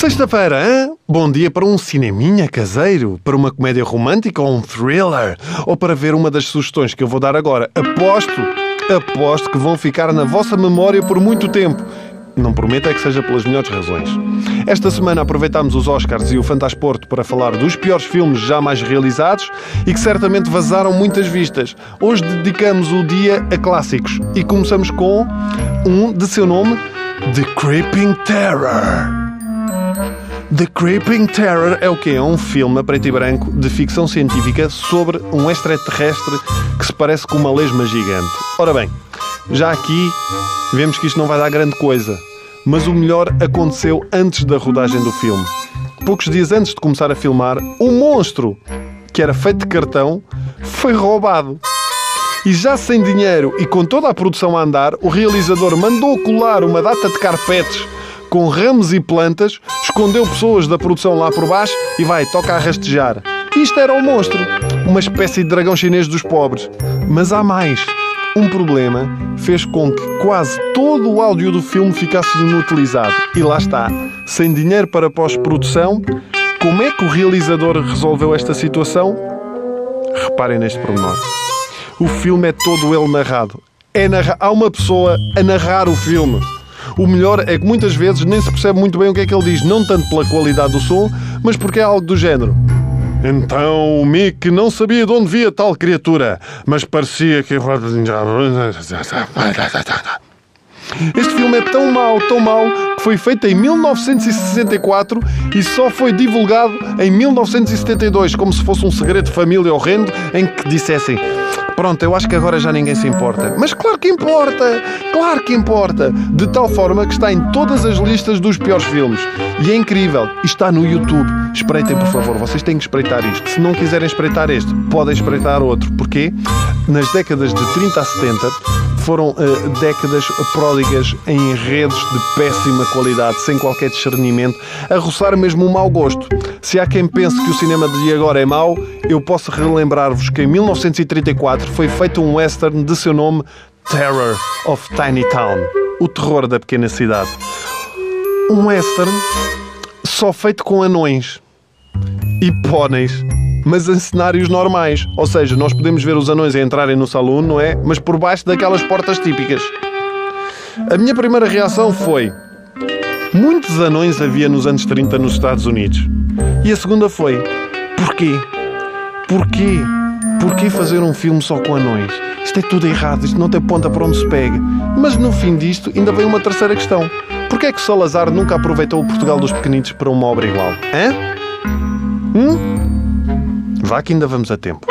Sexta-feira, hã? Bom dia para um cineminha caseiro, para uma comédia romântica ou um thriller, ou para ver uma das sugestões que eu vou dar agora. Aposto, aposto que vão ficar na vossa memória por muito tempo. Não prometo é que seja pelas melhores razões. Esta semana aproveitámos os Oscars e o Fantasporto para falar dos piores filmes jamais realizados e que certamente vazaram muitas vistas. Hoje dedicamos o dia a clássicos e começamos com um de seu nome, The Creeping Terror. The Creeping Terror é o quê? É um filme a preto e branco de ficção científica sobre um extraterrestre que se parece com uma lesma gigante. Ora bem, já aqui vemos que isto não vai dar grande coisa, mas o melhor aconteceu antes da rodagem do filme. Poucos dias antes de começar a filmar, um monstro, que era feito de cartão, foi roubado. E já sem dinheiro e com toda a produção a andar, o realizador mandou colar uma data de carpetes com ramos e plantas, escondeu pessoas da produção lá por baixo e vai, toca a rastejar. Isto era o monstro, uma espécie de dragão chinês dos pobres. Mas há mais. Um problema fez com que quase todo o áudio do filme ficasse inutilizado. E lá está, sem dinheiro para pós-produção, como é que o realizador resolveu esta situação? Reparem neste pormenor. O filme é todo ele narrado. É narra... Há uma pessoa a narrar o filme. O melhor é que muitas vezes nem se percebe muito bem o que é que ele diz, não tanto pela qualidade do som, mas porque é algo do género. Então o Mick não sabia de onde via tal criatura, mas parecia que. Este filme é tão mau, tão mau, que foi feito em 1964 e só foi divulgado em 1972, como se fosse um segredo de família horrendo em que dissessem Pronto, eu acho que agora já ninguém se importa. Mas claro que importa! Claro que importa! De tal forma que está em todas as listas dos piores filmes. E é incrível. Está no YouTube. Espreitem, por favor. Vocês têm que espreitar isto. Se não quiserem espreitar este, podem espreitar outro. Porquê? Nas décadas de 30 a 70 foram uh, décadas pródigas em enredos de péssima qualidade, sem qualquer discernimento, a roçar mesmo um mau gosto. Se há quem pense que o cinema de agora é mau, eu posso relembrar-vos que em 1934 foi feito um western de seu nome Terror of Tiny Town o terror da pequena cidade. Um western só feito com anões e póneis mas em cenários normais. Ou seja, nós podemos ver os anões a entrarem no salão, não é? Mas por baixo daquelas portas típicas. A minha primeira reação foi: muitos anões havia nos anos 30 nos Estados Unidos. E a segunda foi: porquê? Porquê? Porquê fazer um filme só com anões? Isto é tudo errado, isto não tem ponta para onde se pega. Mas no fim disto ainda vem uma terceira questão. Porquê é que Salazar nunca aproveitou o Portugal dos pequenitos para uma obra igual? Hã? Hum? Vá que ainda vamos a tempo.